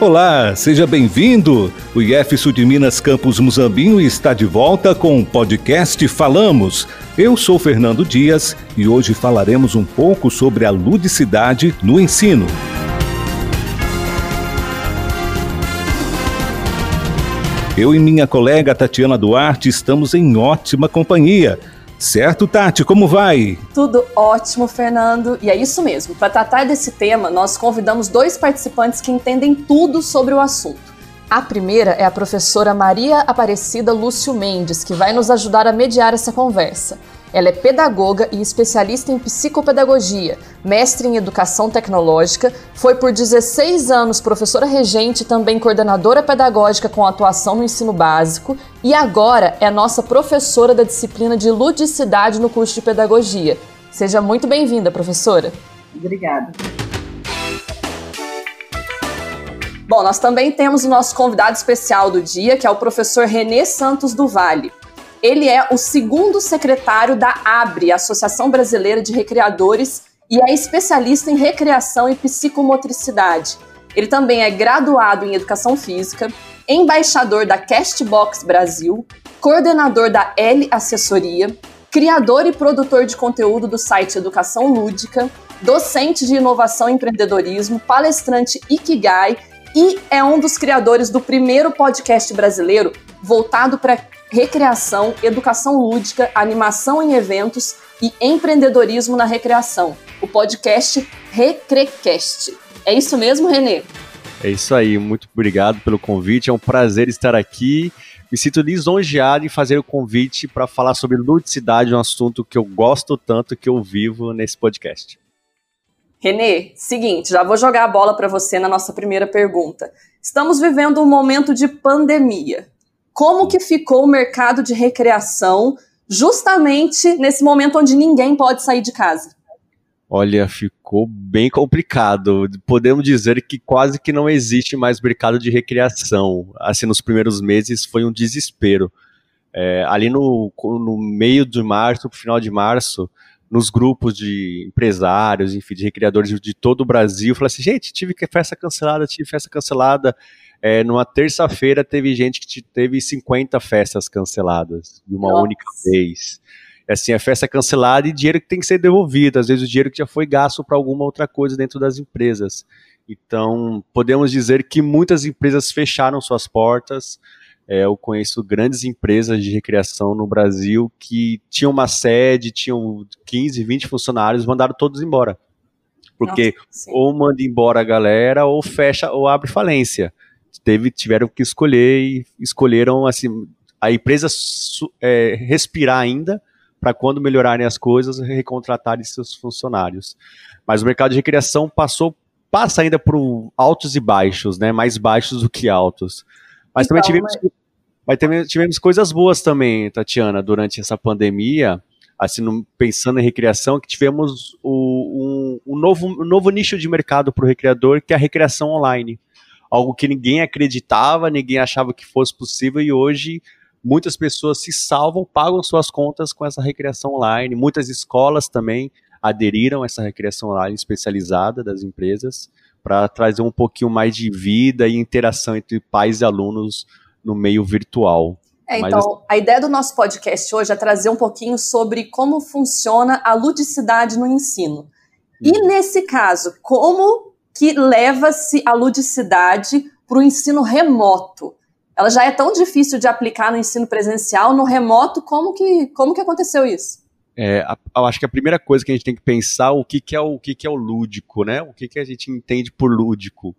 Olá, seja bem-vindo. O IF Sul de Minas Campus Muzambinho está de volta com o podcast Falamos. Eu sou Fernando Dias e hoje falaremos um pouco sobre a ludicidade no ensino. Eu e minha colega Tatiana Duarte estamos em ótima companhia. Certo, Tati, como vai? Tudo ótimo, Fernando. E é isso mesmo. Para tratar desse tema, nós convidamos dois participantes que entendem tudo sobre o assunto. A primeira é a professora Maria Aparecida Lúcio Mendes, que vai nos ajudar a mediar essa conversa. Ela é pedagoga e especialista em psicopedagogia, mestre em educação tecnológica, foi por 16 anos professora regente e também coordenadora pedagógica com atuação no ensino básico e agora é nossa professora da disciplina de ludicidade no curso de pedagogia. Seja muito bem-vinda, professora. Obrigada. Bom, nós também temos o nosso convidado especial do dia, que é o professor Renê Santos do Vale. Ele é o segundo secretário da ABRE, Associação Brasileira de Recreadores, e é especialista em recreação e psicomotricidade. Ele também é graduado em Educação Física, embaixador da Castbox Brasil, coordenador da L Assessoria, criador e produtor de conteúdo do site Educação Lúdica, docente de inovação e empreendedorismo, palestrante Ikigai e é um dos criadores do primeiro podcast brasileiro voltado para recreação, educação lúdica, animação em eventos e empreendedorismo na recreação. O podcast Recrecast. É isso mesmo, Renê? É isso aí, muito obrigado pelo convite. É um prazer estar aqui. Me sinto lisonjeado em fazer o convite para falar sobre ludicidade, um assunto que eu gosto tanto que eu vivo nesse podcast. Renê, seguinte, já vou jogar a bola para você na nossa primeira pergunta. Estamos vivendo um momento de pandemia como que ficou o mercado de recreação justamente nesse momento onde ninguém pode sair de casa? Olha, ficou bem complicado. Podemos dizer que quase que não existe mais mercado de recreação. Assim, nos primeiros meses foi um desespero. É, ali no, no meio de março, pro final de março, nos grupos de empresários, enfim, de recreadores de, todo o Brasil, falei assim, gente, tive festa cancelada, tive festa cancelada. É, numa terça-feira teve gente que teve 50 festas canceladas de uma Nossa. única vez. Assim, a festa é cancelada e dinheiro que tem que ser devolvido, às vezes o dinheiro que já foi gasto para alguma outra coisa dentro das empresas. Então, podemos dizer que muitas empresas fecharam suas portas. É, eu conheço grandes empresas de recreação no Brasil que tinham uma sede, tinham 15, 20 funcionários, mandaram todos embora. Porque Nossa, ou manda embora a galera ou fecha ou abre falência teve, tiveram que escolher e escolheram assim a empresa é, respirar ainda para quando melhorarem as coisas recontratarem seus funcionários. Mas o mercado de recreação passou passa ainda por altos e baixos, né? Mais baixos do que altos. Mas então, também tivemos mas... mas também tivemos coisas boas também, Tatiana, durante essa pandemia assim, pensando em recreação, que tivemos o, um, um, novo, um novo nicho de mercado para o recreador, que é a recreação online algo que ninguém acreditava, ninguém achava que fosse possível e hoje muitas pessoas se salvam, pagam suas contas com essa recreação online. Muitas escolas também aderiram a essa recreação online especializada das empresas para trazer um pouquinho mais de vida e interação entre pais e alunos no meio virtual. É, então, a ideia do nosso podcast hoje é trazer um pouquinho sobre como funciona a ludicidade no ensino. E hum. nesse caso, como que leva-se a ludicidade para o ensino remoto. Ela já é tão difícil de aplicar no ensino presencial, no remoto, como que, como que aconteceu isso? É, eu acho que a primeira coisa que a gente tem que pensar o que, que é o, o que, que é o lúdico, né? O que, que a gente entende por lúdico.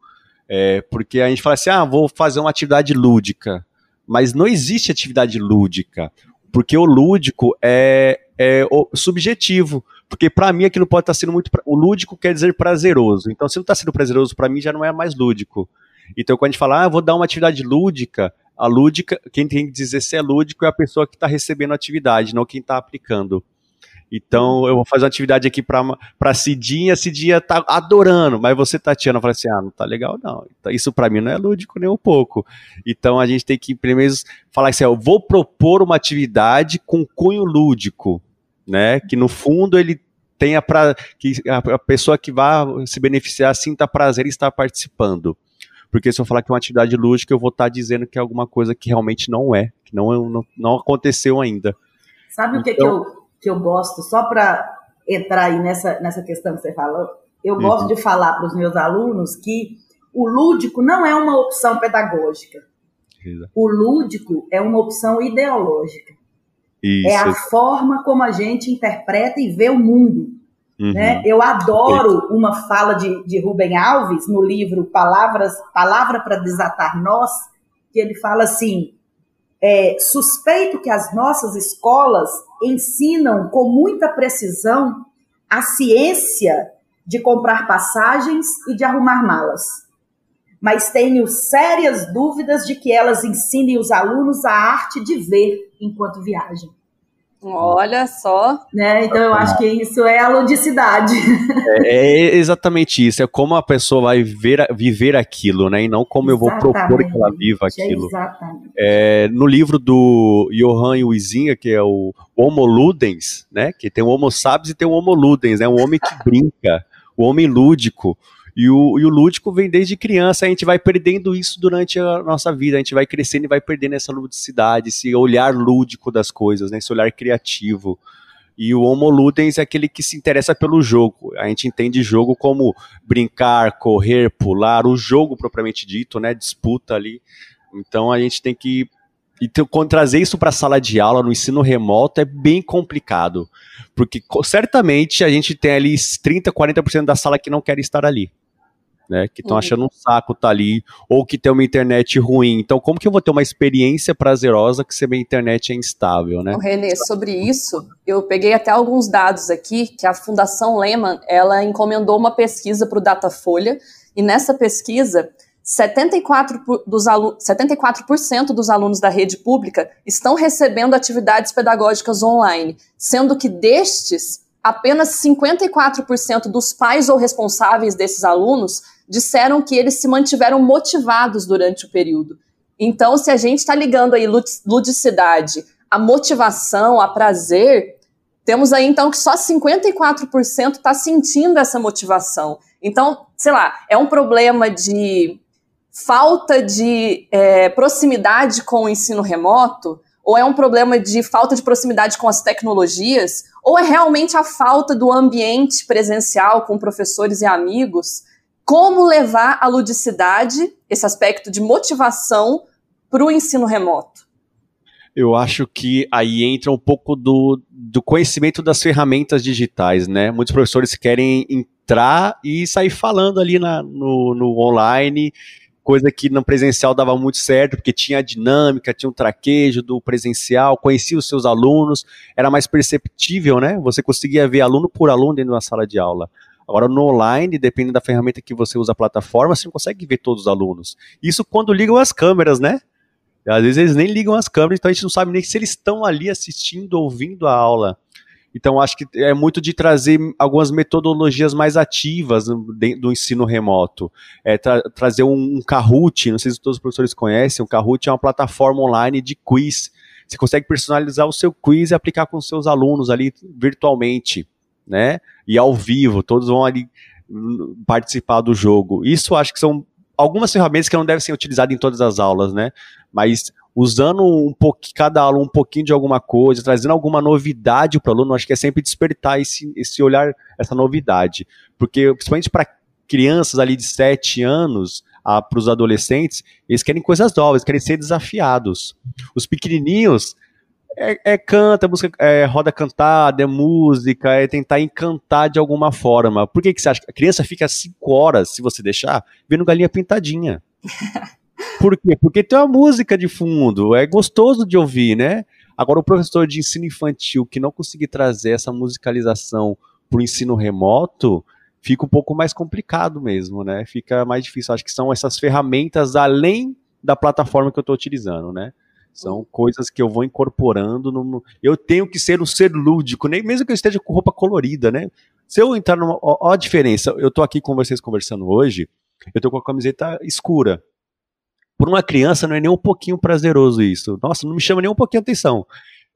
É, porque a gente fala assim, ah, vou fazer uma atividade lúdica. Mas não existe atividade lúdica, porque o lúdico é, é subjetivo. Porque para mim aquilo pode estar tá sendo muito. O lúdico quer dizer prazeroso. Então, se não está sendo prazeroso para mim, já não é mais lúdico. Então, quando a gente fala, ah, vou dar uma atividade lúdica, a lúdica, quem tem que dizer se é lúdico é a pessoa que está recebendo a atividade, não quem está aplicando. Então, eu vou fazer uma atividade aqui para Cidinha, a Cidinha tá adorando, mas você, Tatiana, fala assim: ah, não tá legal, não. Então, isso para mim não é lúdico nem um pouco. Então, a gente tem que, primeiro, falar assim: eu vou propor uma atividade com cunho lúdico né? Que no fundo ele tenha para que a, pessoa que vai se beneficiar sinta prazer em estar participando. Porque se eu falar que é uma atividade lúdica, eu vou estar tá dizendo que é alguma coisa que realmente não é, que não, não, não aconteceu ainda. Sabe então, o que, que, então eu, que eu gosto? Só para entrar aí nessa, nessa questão que você falou, eu uhum. gosto de falar para os meus alunos que o lúdico não é uma opção pedagógica. O lúdico é uma opção ideológica. Isso. É a forma como a gente interpreta e vê o mundo. Uhum. Né? Eu adoro uma fala de, de Rubem Alves no livro Palavras, Palavra para Desatar Nós, que ele fala assim: é, suspeito que as nossas escolas ensinam com muita precisão a ciência de comprar passagens e de arrumar malas mas tenho sérias dúvidas de que elas ensinem os alunos a arte de ver enquanto viajam. Olha só. Né? Então eu acho que isso é a ludicidade. É, é exatamente isso. É como a pessoa vai ver, viver aquilo, né? E não como exatamente. eu vou propor que ela viva aquilo. Exatamente. É, no livro do Johan Huizinga, que é o Homo Ludens, né? Que tem o Homo Sapiens e tem o Homo Ludens, né? Um homem que brinca, o homem lúdico. E o, e o lúdico vem desde criança, a gente vai perdendo isso durante a nossa vida, a gente vai crescendo e vai perdendo essa ludicidade, esse olhar lúdico das coisas, né, esse olhar criativo. E o Homo Ludens é aquele que se interessa pelo jogo. A gente entende jogo como brincar, correr, pular, o jogo propriamente dito, né? Disputa ali. Então a gente tem que. E quando trazer isso para a sala de aula, no ensino remoto, é bem complicado. Porque certamente a gente tem ali 30%, 40% da sala que não quer estar ali né? Que estão uhum. achando um saco tá ali, ou que tem uma internet ruim. Então, como que eu vou ter uma experiência prazerosa que se minha internet é instável, né? Renê, sobre isso, eu peguei até alguns dados aqui, que a Fundação Lehman, ela encomendou uma pesquisa para o Datafolha, e nessa pesquisa, 74%, dos, alu 74 dos alunos da rede pública estão recebendo atividades pedagógicas online, sendo que destes, apenas 54% dos pais ou responsáveis desses alunos disseram que eles se mantiveram motivados durante o período. Então, se a gente está ligando aí ludicidade, a motivação, a prazer, temos aí então que só 54% está sentindo essa motivação. Então, sei lá, é um problema de falta de é, proximidade com o ensino remoto, ou é um problema de falta de proximidade com as tecnologias, ou é realmente a falta do ambiente presencial com professores e amigos como levar a ludicidade, esse aspecto de motivação, para o ensino remoto? Eu acho que aí entra um pouco do, do conhecimento das ferramentas digitais, né? Muitos professores querem entrar e sair falando ali na, no, no online, coisa que no presencial dava muito certo, porque tinha a dinâmica, tinha um traquejo do presencial, conhecia os seus alunos, era mais perceptível, né? Você conseguia ver aluno por aluno dentro da sala de aula. Agora, no online, depende da ferramenta que você usa a plataforma, você não consegue ver todos os alunos. Isso quando ligam as câmeras, né? Às vezes eles nem ligam as câmeras, então a gente não sabe nem se eles estão ali assistindo, ouvindo a aula. Então, acho que é muito de trazer algumas metodologias mais ativas do ensino remoto. É tra trazer um, um Kahoot, não sei se todos os professores conhecem, o Kahoot é uma plataforma online de quiz. Você consegue personalizar o seu quiz e aplicar com os seus alunos ali virtualmente né? E ao vivo, todos vão ali hum, participar do jogo. Isso acho que são algumas ferramentas que não devem ser utilizadas em todas as aulas, né? Mas usando um pouco cada aula um pouquinho de alguma coisa, trazendo alguma novidade para o aluno, acho que é sempre despertar esse, esse olhar, essa novidade. Porque, principalmente para crianças ali de 7 anos, para os adolescentes, eles querem coisas novas, querem ser desafiados. Os pequenininhos, é, é canta, música, é roda cantada, é música, é tentar encantar de alguma forma. Por que, que você acha que a criança fica cinco horas, se você deixar, vendo galinha pintadinha? Por quê? Porque tem uma música de fundo, é gostoso de ouvir, né? Agora, o professor de ensino infantil que não conseguir trazer essa musicalização para o ensino remoto, fica um pouco mais complicado mesmo, né? Fica mais difícil. Acho que são essas ferramentas além da plataforma que eu estou utilizando, né? São coisas que eu vou incorporando. No... Eu tenho que ser um ser lúdico, nem mesmo que eu esteja com roupa colorida, né? Se eu entrar numa. Ó, a diferença. Eu tô aqui com vocês conversando hoje, eu tô com a camiseta escura. Por uma criança não é nem um pouquinho prazeroso isso. Nossa, não me chama nem um pouquinho a atenção.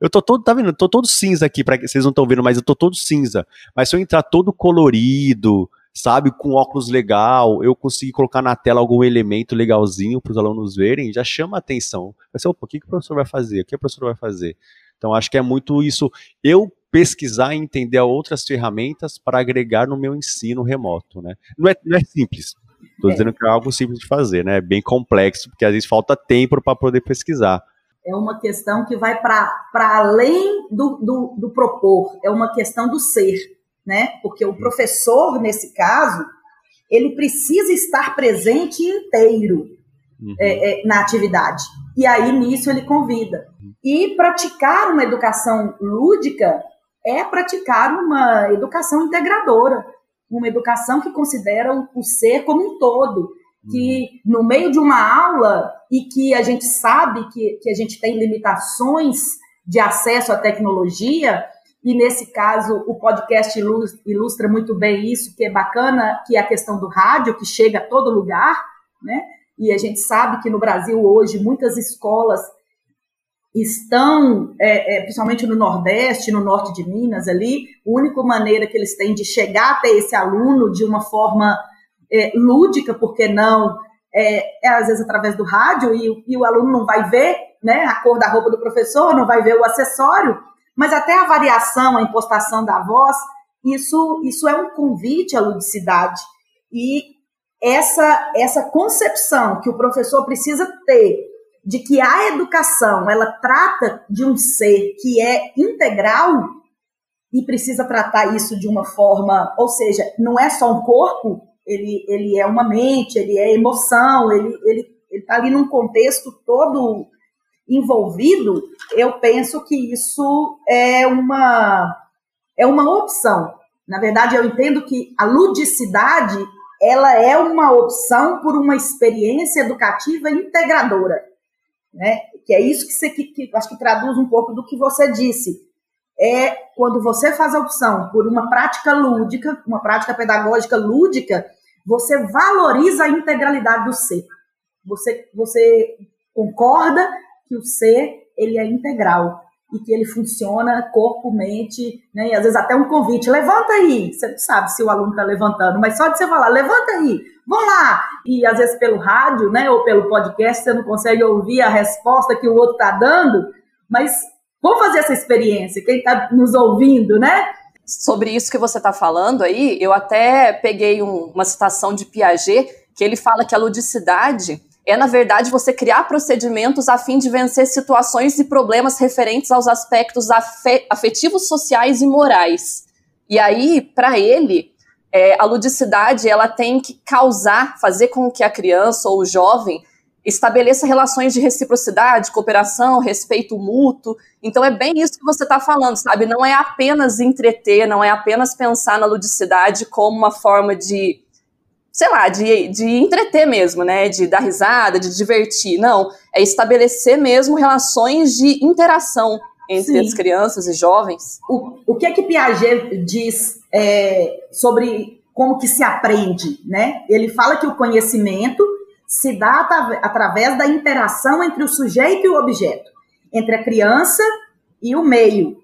Eu tô todo, tá vendo? Eu tô todo cinza aqui, para vocês não estão vendo, mas eu tô todo cinza. Mas se eu entrar todo colorido, sabe, com óculos legal, eu consegui colocar na tela algum elemento legalzinho para os alunos verem, já chama a atenção. Vai ser, opa, o que, que o professor vai fazer? O que a professora vai fazer? Então, acho que é muito isso. Eu pesquisar e entender outras ferramentas para agregar no meu ensino remoto, né? Não é, não é simples. Estou é. dizendo que é algo simples de fazer, né? É bem complexo, porque às vezes falta tempo para poder pesquisar. É uma questão que vai para além do, do, do propor, é uma questão do ser, né? Porque o professor, nesse caso, ele precisa estar presente inteiro uhum. é, é, na atividade. E aí, nisso, ele convida. E praticar uma educação lúdica é praticar uma educação integradora, uma educação que considera o, o ser como um todo, que no meio de uma aula e que a gente sabe que, que a gente tem limitações de acesso à tecnologia, e nesse caso o podcast ilustra muito bem isso, que é bacana, que é a questão do rádio, que chega a todo lugar, né? E a gente sabe que no Brasil hoje muitas escolas estão, é, é, principalmente no Nordeste, no Norte de Minas ali, a única maneira que eles têm de chegar até esse aluno de uma forma é, lúdica, porque não, é, é, às vezes através do rádio e, e, o aluno não vai ver né, a cor da roupa do professor, não vai ver o acessório, mas até a variação, a impostação da voz, isso, isso é um convite à ludicidade. E essa, essa concepção que o professor precisa ter de que a educação ela trata de um ser que é integral e precisa tratar isso de uma forma, ou seja, não é só um corpo, ele, ele é uma mente, ele é emoção, ele ele está ali num contexto todo envolvido. Eu penso que isso é uma é uma opção. Na verdade, eu entendo que a ludicidade ela é uma opção por uma experiência educativa integradora né? Que é isso que você que, que acho que traduz um pouco do que você disse. É quando você faz a opção por uma prática lúdica, uma prática pedagógica lúdica, você valoriza a integralidade do ser. Você você concorda que o ser ele é integral e que ele funciona corpo, mente, né? E às vezes até um convite, levanta aí. Você não sabe se o aluno está levantando, mas só de você falar, levanta aí, vamos lá. E às vezes pelo rádio, né, ou pelo podcast, você não consegue ouvir a resposta que o outro está dando, mas vamos fazer essa experiência. Quem está nos ouvindo, né? Sobre isso que você está falando aí, eu até peguei um, uma citação de Piaget, que ele fala que a ludicidade é, na verdade, você criar procedimentos a fim de vencer situações e problemas referentes aos aspectos afetivos, sociais e morais. E aí, para ele, é, a ludicidade ela tem que causar, fazer com que a criança ou o jovem estabeleça relações de reciprocidade, cooperação, respeito mútuo. Então é bem isso que você está falando, sabe? Não é apenas entreter, não é apenas pensar na ludicidade como uma forma de sei lá, de, de entreter mesmo, né? De dar risada, de divertir. Não, é estabelecer mesmo relações de interação entre Sim. as crianças e jovens. O, o que é que Piaget diz é, sobre como que se aprende, né? Ele fala que o conhecimento se dá através da interação entre o sujeito e o objeto, entre a criança e o meio.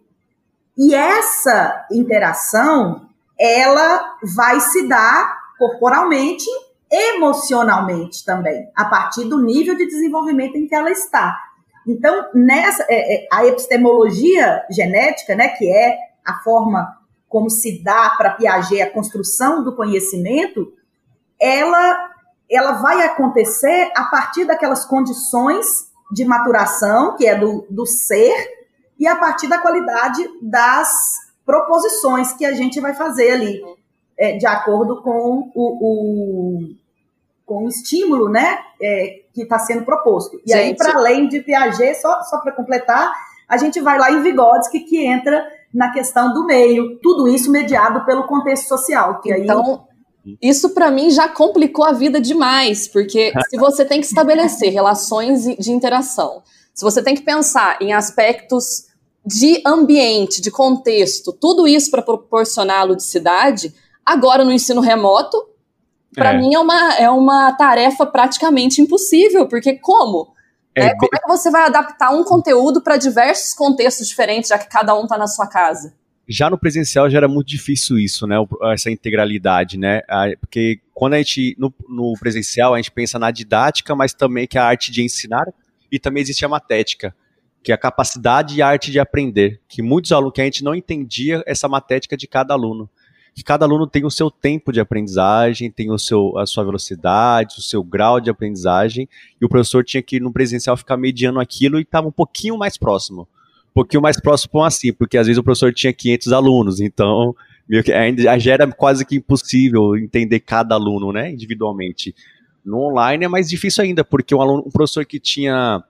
E essa interação, ela vai se dar corporalmente, emocionalmente também, a partir do nível de desenvolvimento em que ela está. Então, nessa é, é, a epistemologia genética, né, que é a forma como se dá para Piaget a construção do conhecimento, ela ela vai acontecer a partir daquelas condições de maturação, que é do, do ser, e a partir da qualidade das proposições que a gente vai fazer ali é, de acordo com o, o, com o estímulo né, é, que está sendo proposto. E gente. aí, para além de Piaget, só, só para completar, a gente vai lá em Vygotsky, que entra na questão do meio, tudo isso mediado pelo contexto social. Que então, aí... isso para mim já complicou a vida demais, porque se você tem que estabelecer relações de interação, se você tem que pensar em aspectos de ambiente, de contexto, tudo isso para proporcionar a ludicidade, Agora, no ensino remoto, para é. mim é uma, é uma tarefa praticamente impossível, porque como? É, Como é que você vai adaptar um conteúdo para diversos contextos diferentes, já que cada um está na sua casa? já no presencial já era muito difícil isso, né? Essa integralidade, né? Porque quando a gente, no, no, presencial, a gente pensa na didática, mas também que é a arte de ensinar, e também existe a matética, que é a capacidade e a arte de aprender, que muitos alunos, que a gente não entendia essa matética de cada aluno. Que cada aluno tem o seu tempo de aprendizagem, tem o seu, a sua velocidade, o seu grau de aprendizagem, e o professor tinha que, no presencial, ficar mediando aquilo e estava um pouquinho mais próximo pouquinho mais próximo assim, porque às vezes o professor tinha 500 alunos, então ainda já era quase que impossível entender cada aluno, né, individualmente. No online é mais difícil ainda, porque um, aluno, um professor que tinha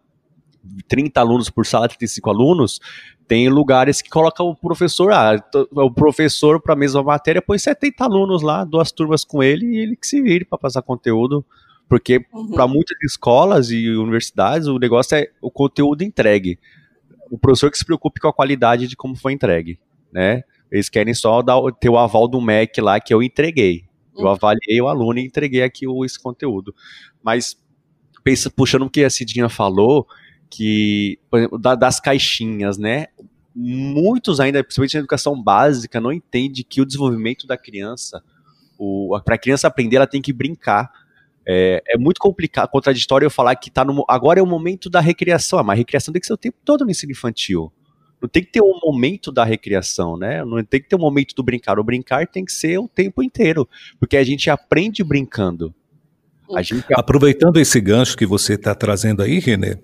30 alunos por sala, 35 alunos, tem lugares que coloca o professor, ah, o professor para a mesma matéria põe 70 alunos lá, duas turmas com ele e ele que se vire para passar conteúdo, porque uhum. para muitas escolas e universidades o negócio é o conteúdo entregue o professor que se preocupe com a qualidade de como foi entregue, né? Eles querem só dar, ter o aval do MEC lá que eu entreguei. Eu uhum. avaliei o aluno e entreguei aqui o, esse conteúdo. Mas, pensa, puxando o que a Cidinha falou, que, por exemplo, da, das caixinhas, né? Muitos ainda, principalmente na educação básica, não entendem que o desenvolvimento da criança, para a criança aprender, ela tem que brincar é, é, muito complicado, contraditório eu falar que tá no, agora é o momento da recriação, mas a recriação tem que ser o tempo todo no ensino infantil. Não tem que ter um momento da recriação, né? Não tem que ter um momento do brincar. O brincar tem que ser o tempo inteiro, porque a gente aprende brincando. Gente... Aproveitando esse gancho que você está trazendo aí, Renê,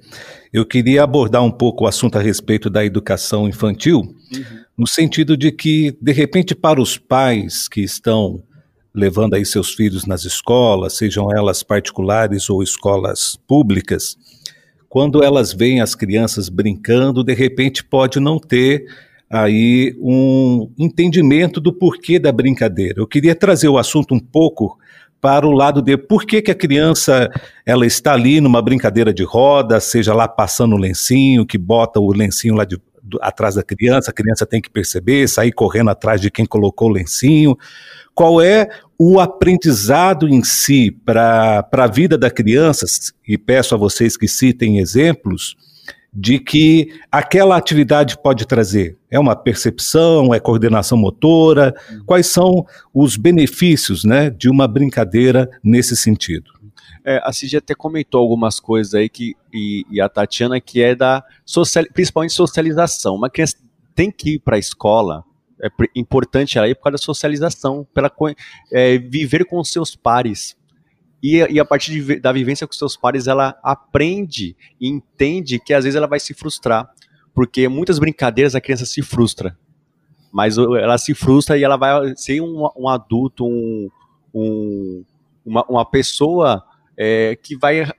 eu queria abordar um pouco o assunto a respeito da educação infantil, uhum. no sentido de que, de repente, para os pais que estão levando aí seus filhos nas escolas, sejam elas particulares ou escolas públicas, quando elas veem as crianças brincando, de repente pode não ter aí um entendimento do porquê da brincadeira. Eu queria trazer o assunto um pouco para o lado de por que, que a criança ela está ali numa brincadeira de roda, seja lá passando o lencinho, que bota o lencinho lá de, do, atrás da criança, a criança tem que perceber, sair correndo atrás de quem colocou o lencinho. Qual é o aprendizado em si para a vida da criança, e peço a vocês que citem exemplos, de que aquela atividade pode trazer? É uma percepção, é coordenação motora? Quais são os benefícios né, de uma brincadeira nesse sentido? É, a Cid até comentou algumas coisas aí que, e, e a Tatiana que é da social, principalmente socialização. Uma criança tem que ir para a escola é importante aí por causa da socialização, pela é, viver com os seus pares. E, e a partir de, da vivência com seus pares, ela aprende e entende que às vezes ela vai se frustrar. Porque muitas brincadeiras a criança se frustra. Mas ela se frustra e ela vai ser um, um adulto, um, um, uma, uma pessoa é, que vai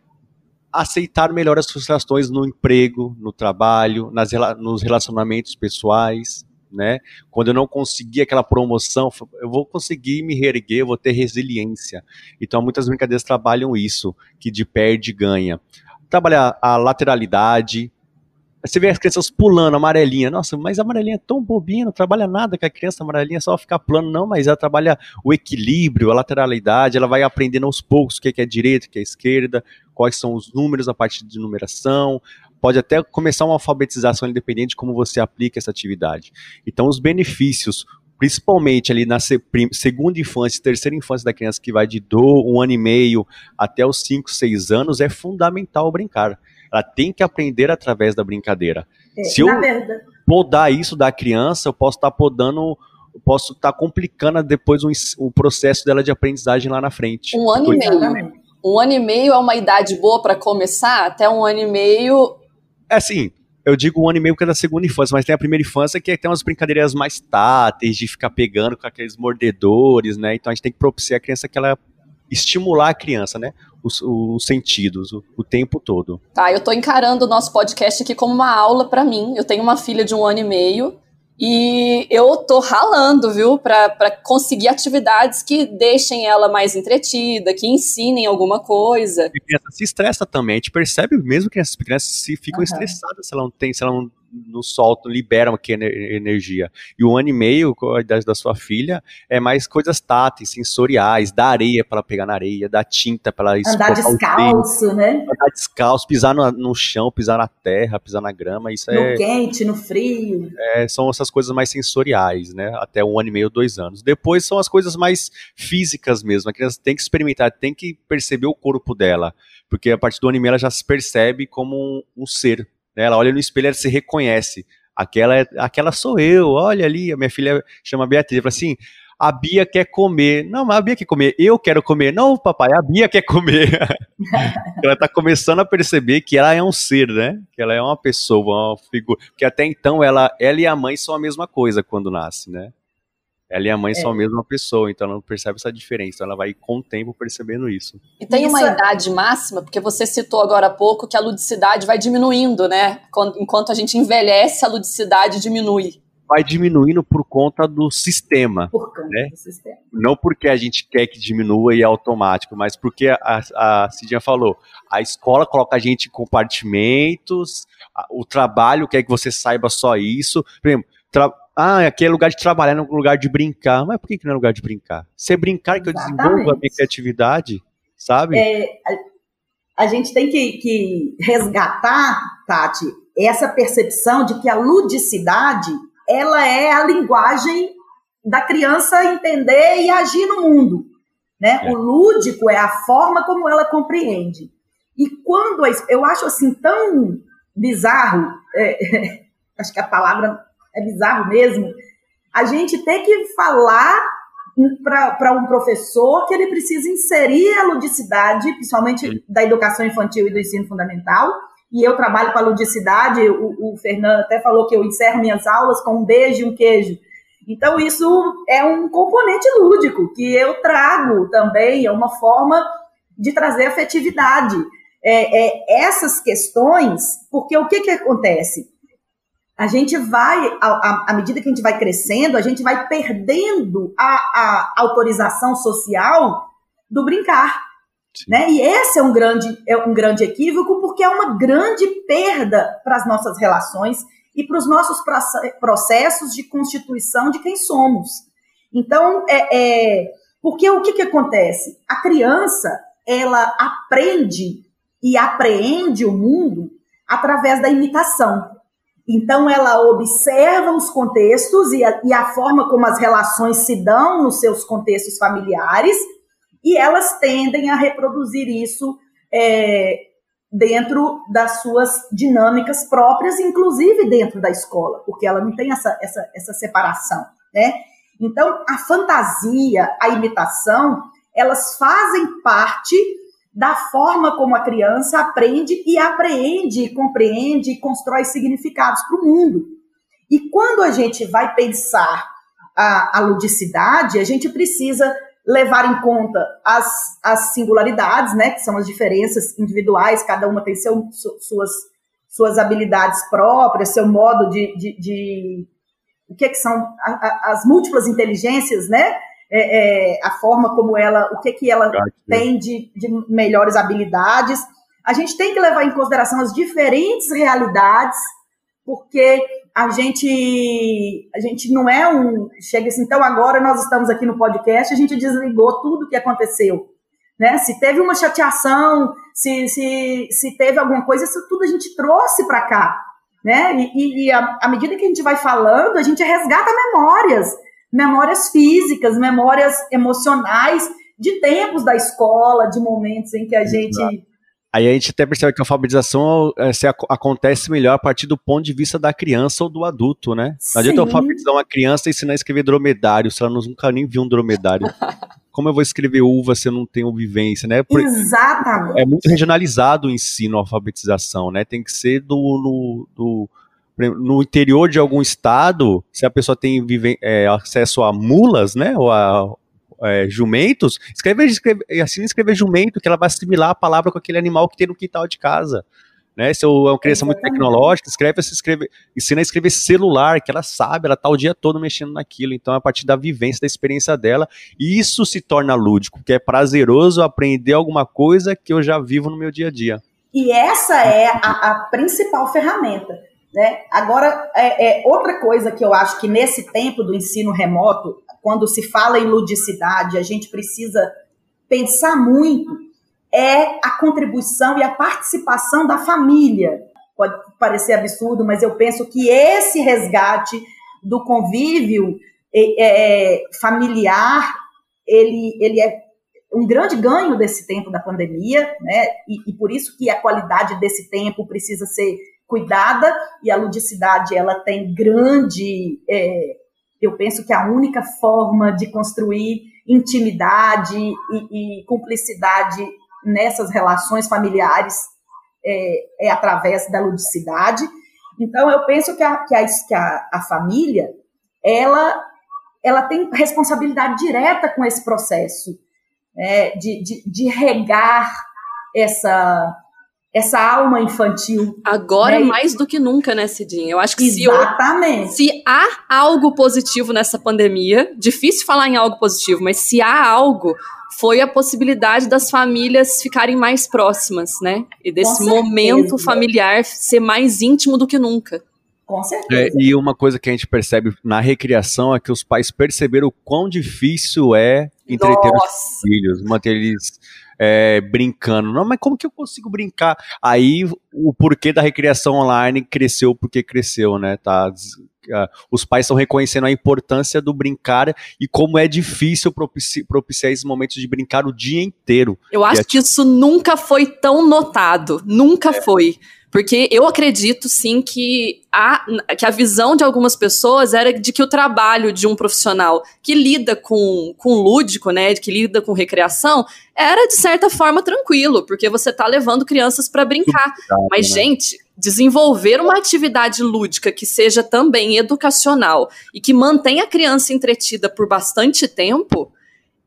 aceitar melhor as frustrações no emprego, no trabalho, nas, nos relacionamentos pessoais né? Quando eu não conseguir aquela promoção, eu vou conseguir me reerguer, eu vou ter resiliência. Então, muitas brincadeiras trabalham isso, que de perde ganha. Trabalhar a lateralidade. Você vê as crianças pulando, amarelinha. Nossa, mas a amarelinha é tão bobinha, não trabalha nada com a criança amarelinha, é só ficar plano. Não, mas ela trabalha o equilíbrio, a lateralidade, ela vai aprendendo aos poucos o que é, direita, o que é esquerda, quais são os números, a parte de numeração, pode até começar uma alfabetização independente de como você aplica essa atividade. Então, os benefícios, principalmente ali na segunda infância, terceira infância da criança, que vai de do, um ano e meio até os 5, 6 anos, é fundamental brincar. Ela tem que aprender através da brincadeira. É, Se eu verdade... podar isso da criança, eu posso estar tá podando posso estar tá complicando depois o, o, processo dela de aprendizagem lá na frente. Um ano e meio. Um ano e meio é uma idade boa para começar, até um ano e meio assim, eu digo um ano e meio que é da segunda infância, mas tem a primeira infância que tem umas brincadeiras mais táteis, de ficar pegando com aqueles mordedores, né? Então a gente tem que propiciar a criança que ela estimular a criança, né? Os, os sentidos, o, o, tempo todo. Tá, eu tô encarando o nosso podcast aqui como uma aula para mim. Eu tenho uma filha de um ano e meio e eu tô ralando, viu, para conseguir atividades que deixem ela mais entretida, que ensinem alguma coisa. E a criança se estressa também, a gente percebe mesmo que as crianças se ficam uhum. estressadas se ela não tem, se ela não não soltam, liberam aqui energia. E o ano e meio, com a idade da sua filha, é mais coisas táteis, sensoriais, da areia para ela pegar na areia, da tinta para ela Andar descalço, né? Andar descalço, pisar no, no, chão, pisar na terra, pisar na grama, isso no é... No quente, no frio. É, são essas coisas mais sensoriais, né? Até um ano e meio, dois anos. Depois são as coisas mais físicas mesmo, a criança tem que experimentar, tem que perceber o corpo dela, porque a partir do ano e meio ela já se percebe como um, um ser, né? Ela olha no espelho e se reconhece. Aquela, é, aquela sou eu, olha ali, a minha filha chama Beatriz, fala assim, a Bia quer comer. Não, mas a Bia quer comer, eu quero comer. Não, papai, a Bia quer comer. ela está começando a perceber que ela é um ser, né? Que ela é uma pessoa, uma figura. Porque até então ela, ela e a mãe são a mesma coisa quando nasce, né? Ela e a mãe é. são a mesma pessoa, então ela não percebe essa diferença. Então ela vai com o tempo percebendo isso. E tem isso uma é... idade máxima, porque você citou agora há pouco que a ludicidade vai diminuindo, né? Enquanto a gente envelhece, a ludicidade diminui. Vai diminuindo por conta do sistema. Por conta né? do sistema. Não porque a gente quer que diminua e é automático, mas porque a, a Cidinha falou, a escola coloca a gente em compartimentos, o trabalho quer que você saiba só isso. Por exemplo, ah, aqui é lugar de trabalhar, não é lugar de brincar. Mas por que, que não é lugar de brincar? Se é brincar que eu desenvolvo a minha criatividade, sabe? É, a, a, gente tem que, que resgatar, Tati, essa percepção de que a ludicidade ela é a linguagem da criança entender e agir no mundo. Né? É. O lúdico é a forma como ela compreende. E quando eu acho assim tão bizarro, é, acho que a palavra é bizarro mesmo, a gente tem que falar para um professor que ele precisa inserir a ludicidade, principalmente da educação infantil e do ensino fundamental. E eu trabalho com a ludicidade, o, o Fernando até falou que eu encerro minhas aulas com um beijo e um queijo. Então, isso é um componente lúdico que eu trago também, é uma forma de trazer afetividade. É, é, essas questões, porque o que, que acontece? A gente vai, à medida que a gente vai crescendo, a gente vai perdendo a, a autorização social do brincar. Né? E esse é um grande, é um grande equívoco, porque é uma grande perda para as nossas relações e para os nossos processos de constituição de quem somos. Então, é, é porque o que, que acontece? A criança, ela aprende e apreende o mundo através da imitação. Então, ela observa os contextos e a, e a, forma como as relações se dão nos seus contextos familiares, e elas tendem a reproduzir isso é, dentro das suas dinâmicas próprias, inclusive dentro da escola, porque ela não tem essa, essa, essa separação. Né? Então, a fantasia, a imitação, elas fazem parte da forma como a criança aprende e apreende, compreende e constrói significados para o mundo. E quando a gente vai pensar a, a, ludicidade, a gente precisa levar em conta as, as singularidades, né, que são as diferenças individuais, cada uma tem seu, suas, suas habilidades próprias, seu modo de, de, de o que, é que são a, a, as múltiplas inteligências, né, é, é, a forma como ela, o que, que ela tem de, de melhores habilidades. A gente tem que levar em consideração as diferentes realidades, porque a gente a gente não é um chega assim, então agora nós estamos aqui no podcast, a gente desligou tudo o que aconteceu, né? Se teve uma chateação, se, se, se teve alguma coisa, isso tudo a gente trouxe para cá, né? E, e à medida que a gente vai falando, a gente resgata memórias memórias físicas, memórias emocionais de tempos da escola, de momentos em que a gente. Aí a gente até percebe que a alfabetização é, se, acontece melhor a partir do ponto de vista da criança ou do adulto, né? Não adianta eu alfabetizar uma criança e ensinar a escrever dromedário, se ela nunca nem viu um dromedário. Como eu vou escrever uva se eu não tenho vivência, né? Por, Exatamente. É muito regionalizado o ensino, a alfabetização, né? Tem que ser do, no, do no interior de algum estado, se a pessoa tem é, acesso a mulas, né, ou a é, jumentos, escreve, escreve, assim escrever jumento, que ela vai assimilar a palavra com aquele animal que tem no quintal de casa. Né, se eu, é uma criança muito tecnológica, escreve, escreve, ensina a escrever celular, que ela sabe, ela está o dia todo mexendo naquilo. Então, é a partir da vivência, da experiência dela, isso se torna lúdico, porque é prazeroso aprender alguma coisa que eu já vivo no meu dia a dia. E essa é a, a principal ferramenta Né? Agora, é, é, outra coisa que eu acho que nesse tempo do ensino remoto, quando se fala em ludicidade, a gente precisa pensar muito é a contribuição e a participação da família. Pode parecer absurdo, mas eu penso que esse resgate do convívio é, é, familiar, ele, ele é um grande ganho desse tempo da pandemia, né? E, e, por isso que a qualidade desse tempo precisa ser cuidada e a ludicidade ela tem grande, é, eu penso que a única forma de construir intimidade e, e cumplicidade nessas relações familiares é, é, através da ludicidade. Então eu penso que a, que a, que a, a família ela ela tem responsabilidade direta com esse processo é, de, de, de, regar essa, essa alma infantil. Agora né? mais do que nunca, né, Cidinha? Eu acho que Exatamente. Se, eu, se há algo positivo nessa pandemia, difícil falar em algo positivo, mas se há algo, foi a possibilidade das famílias ficarem mais próximas, né? E desse momento familiar ser mais íntimo do que nunca. Com certeza. É, e uma coisa que a gente percebe na recriação é que os pais perceberam o quão difícil é entreter Nossa. os filhos, manter eles é, brincando. Não, mas como que eu consigo brincar? Aí o porquê da recriação online cresceu porque cresceu, né? Tá, os pais estão reconhecendo a importância do brincar e como é difícil propiciar, propiciar esses momentos de brincar o dia inteiro. Eu acho que isso nunca foi tão notado, nunca é. foi. Porque eu acredito, sim, que a, que a visão de algumas pessoas era de que o trabalho de um profissional que lida com, com lúdico, né, que lida com recreação, era, de certa forma, tranquilo, porque você está levando crianças para brincar. Mas, né? gente, desenvolver uma atividade lúdica que seja também educacional e que mantenha a criança entretida por bastante tempo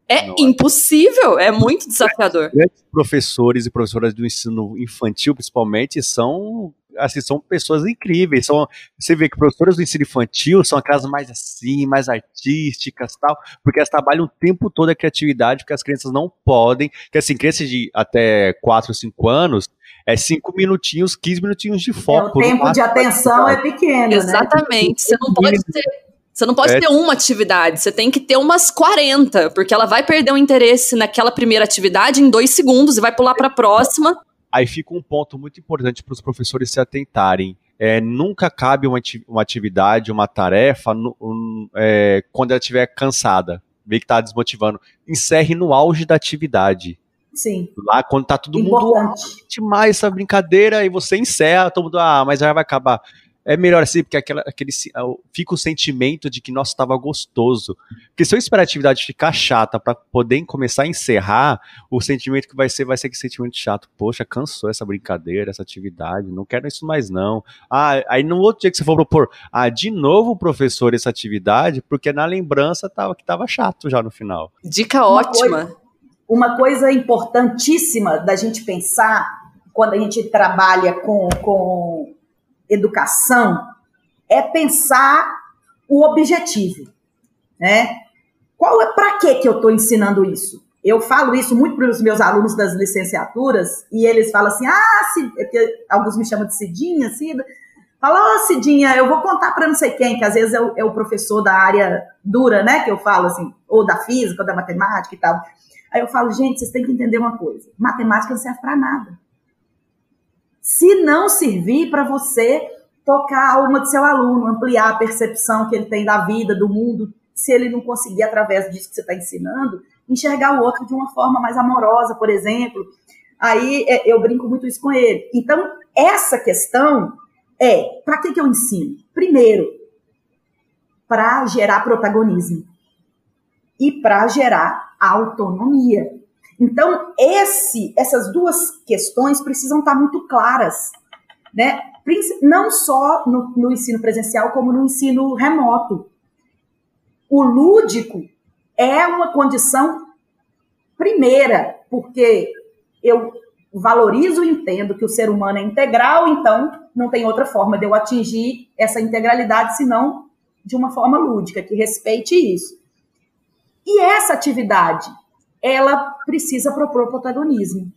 é Não, impossível, é muito desafiador. Professores e professoras do ensino infantil, principalmente, são assim, são pessoas incríveis. São, você vê que professoras do ensino infantil são aquelas mais assim, mais artísticas tal, porque elas trabalham o tempo todo a criatividade, porque as crianças não podem, que assim, crianças de até 4 ou 5 anos, é 5 minutinhos, 15 minutinhos de foco. É, o tempo de atenção é pequeno, né? Exatamente. Né? Você não pode ter você não pode é. ter uma atividade, você tem que ter umas 40, porque ela vai perder o interesse naquela primeira atividade em dois segundos e vai pular para a próxima. Aí fica um ponto muito importante para os professores se atentarem. É, nunca cabe uma, atividade, uma tarefa, no, um, é, quando ela estiver cansada, vê que está desmotivando. Encerre no auge da atividade. Sim. Lá quando tá todo Importante. mundo demais essa brincadeira e você encerra, todo mundo, ah, mas já vai acabar é melhor assim, porque aquela, aquele, fica o sentimento de que, nossa, estava gostoso. Porque se eu esperar a atividade ficar chata para poder começar a encerrar, o sentimento que vai ser, vai ser que sentimento chato. Poxa, cansou essa brincadeira, essa atividade, não quero isso mais não. Ah, aí no outro dia que você for propor, ah, de novo, professor, essa atividade, porque na lembrança tava, que tava chato já no final. Dica uma ótima. Coisa, uma coisa importantíssima da gente pensar quando a gente trabalha com, com educação é pensar o objetivo, né? Qual é para que que eu estou ensinando isso? Eu falo isso muito para os meus alunos das licenciaturas e eles falam assim, ah. É alguns me chamam de Cidinha, Cida. Fala, oh, Cidinha, eu vou contar para não sei quem, que às vezes é o, é o, professor da área dura, né, que eu falo assim, ou da física, ou da matemática e tal. Aí eu falo, gente, vocês têm que entender uma coisa: matemática não serve para nada se não servir para você tocar a alma do seu aluno, ampliar a percepção que ele tem da vida, do mundo, se ele não conseguir, através disso que você está ensinando, enxergar o outro de uma forma mais amorosa, por exemplo. Aí é, eu brinco muito isso com ele. Então, essa questão é: para que, que eu ensino? Primeiro, para gerar protagonismo e para gerar autonomia. Então, esse, essas duas questões precisam estar muito claras, né? não só no, no ensino presencial, como no ensino remoto. O lúdico é uma condição primeira, porque eu valorizo e entendo que o ser humano é integral, então não tem outra forma de eu atingir essa integralidade senão de uma forma lúdica, que respeite isso. E essa atividade ela precisa propor protagonismo.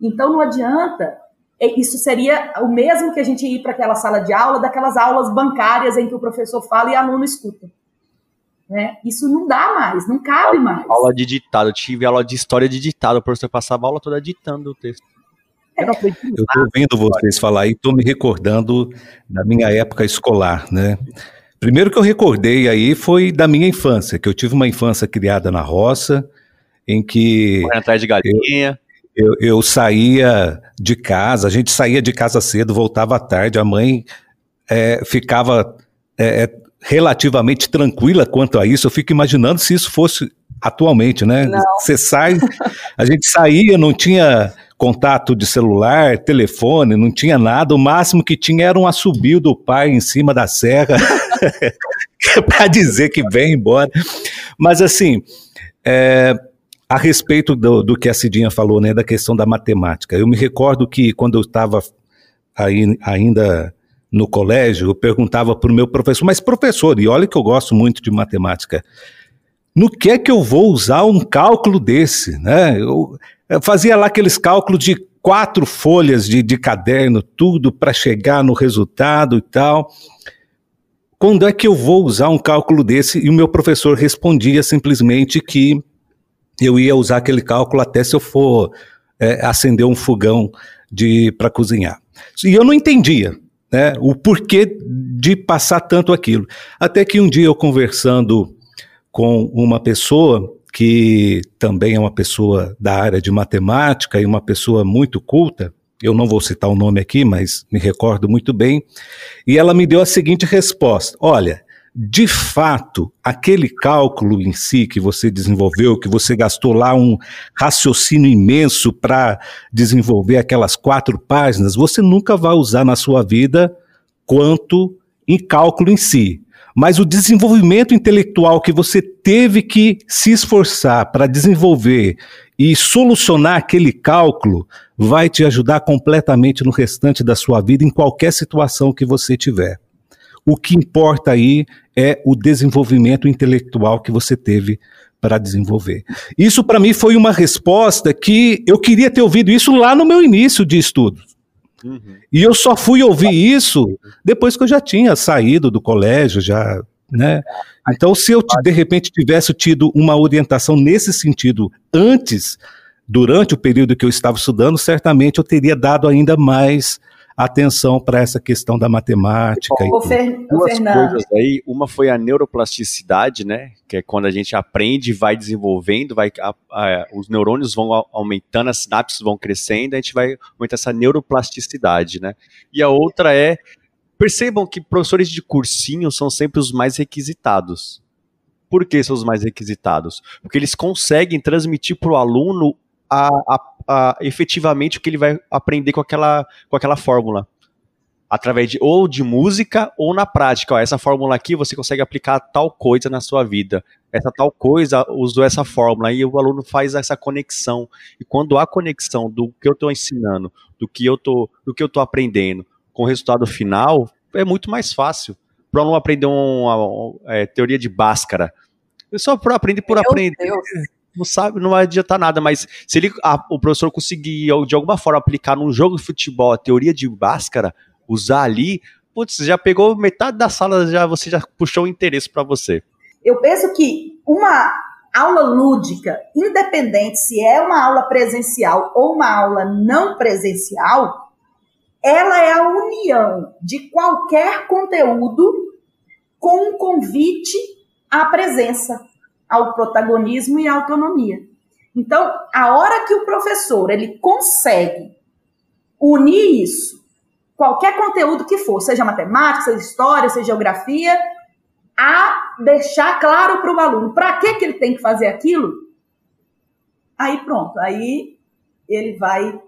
Então não adianta isso seria o mesmo que a gente ir para aquela sala de aula, daquelas aulas bancárias em que o professor fala e o aluno escuta. Né? Isso não dá mais, não cabe mais. Aula de ditado, eu tive aula de história de ditado, o professor passava a aula toda ditando o texto. Eu estou ouvindo vocês falar e estou me recordando da minha época escolar, né? Primeiro que eu recordei aí foi da minha infância, que eu tive uma infância criada na roça, em que. Atrás de galinha. Eu, eu, eu, saía de casa, a gente saía de casa cedo, voltava à tarde, a mãe é, ficava é, é relativamente tranquila quanto a isso. Eu fico imaginando se isso fosse atualmente, né? Não. Você sai, a gente saía, não tinha contato de celular, telefone, não tinha nada. O máximo que tinha era um assobio do pai em cima da serra para dizer que vem embora. Mas assim, é, a respeito do, do, que a Cidinha falou, né, da questão da matemática, eu me recordo que quando eu estava ainda no colégio, eu perguntava para o meu professor, mas professor, e olha que eu gosto muito de matemática, no que é que eu vou usar um cálculo desse, né? Eu, eu fazia lá aqueles cálculos de quatro folhas de, de caderno, tudo para chegar no resultado e tal. Quando é que eu vou usar um cálculo desse? E o meu professor respondia simplesmente que eu ia usar aquele cálculo até se eu for é, acender um fogão para cozinhar. E eu não entendia né, o porquê de passar tanto aquilo. Até que um dia eu conversando com uma pessoa que também é uma pessoa da área de matemática e uma pessoa muito culta, eu não vou citar o nome aqui, mas me recordo muito bem, e ela me deu a seguinte resposta: olha, de fato, aquele cálculo em si que você desenvolveu, que você gastou lá um raciocínio imenso para desenvolver aquelas quatro páginas, você nunca vai usar na sua vida quanto em cálculo em si. Mas o desenvolvimento intelectual que você teve que se esforçar para desenvolver e solucionar aquele cálculo vai te ajudar completamente no restante da sua vida, em qualquer situação que você tiver. O que importa aí é o desenvolvimento intelectual que você teve para desenvolver. Isso para mim foi uma resposta que eu queria ter ouvido isso lá no meu início de estudo. Uhum. E eu só fui ouvir isso depois que eu já tinha saído do colégio, já, né? Então, se eu de repente tivesse tido uma orientação nesse sentido antes, durante o período que eu estava estudando, certamente eu teria dado ainda mais atenção para essa questão da matemática. Bom, Fer, Duas Fernando. coisas aí, uma foi a neuroplasticidade, né, que é quando a gente aprende, vai desenvolvendo, vai, a, a, os neurônios vão aumentando, as sinapses vão crescendo, a gente vai aumentar essa neuroplasticidade, né. E a outra é, percebam que professores de cursinho são sempre os mais requisitados. Por que são os mais requisitados? Porque eles conseguem transmitir para o aluno a, a, a, efetivamente o que ele vai aprender com aquela, com aquela fórmula. Através de ou de música ou na prática. Ó, essa fórmula aqui você consegue aplicar tal coisa na sua vida. Essa tal coisa usou essa fórmula. E o aluno faz essa conexão. E quando há conexão do que eu estou ensinando, do que eu tô, do que eu estou aprendendo, com o resultado final, é muito mais fácil. Para o aluno aprender uma, uma, uma é, teoria de Bhaskara. Eu só aprende por Meu aprender. Deus não sabe, não vai adiantar nada, mas se ele, a, o professor conseguir de alguma forma aplicar num jogo de futebol a teoria de Bhaskara, usar ali, putz, já pegou metade da sala, já você já puxou o interesse para você. Eu penso que uma aula lúdica, independente se é uma aula presencial ou uma aula não presencial, ela é a união de qualquer conteúdo com um convite à presença ao protagonismo e à autonomia. Então, a hora que o professor ele consegue unir isso, qualquer conteúdo que for, seja matemática, seja história, seja geografia, a deixar claro para o aluno para que, que ele tem que fazer aquilo, aí pronto, aí ele vai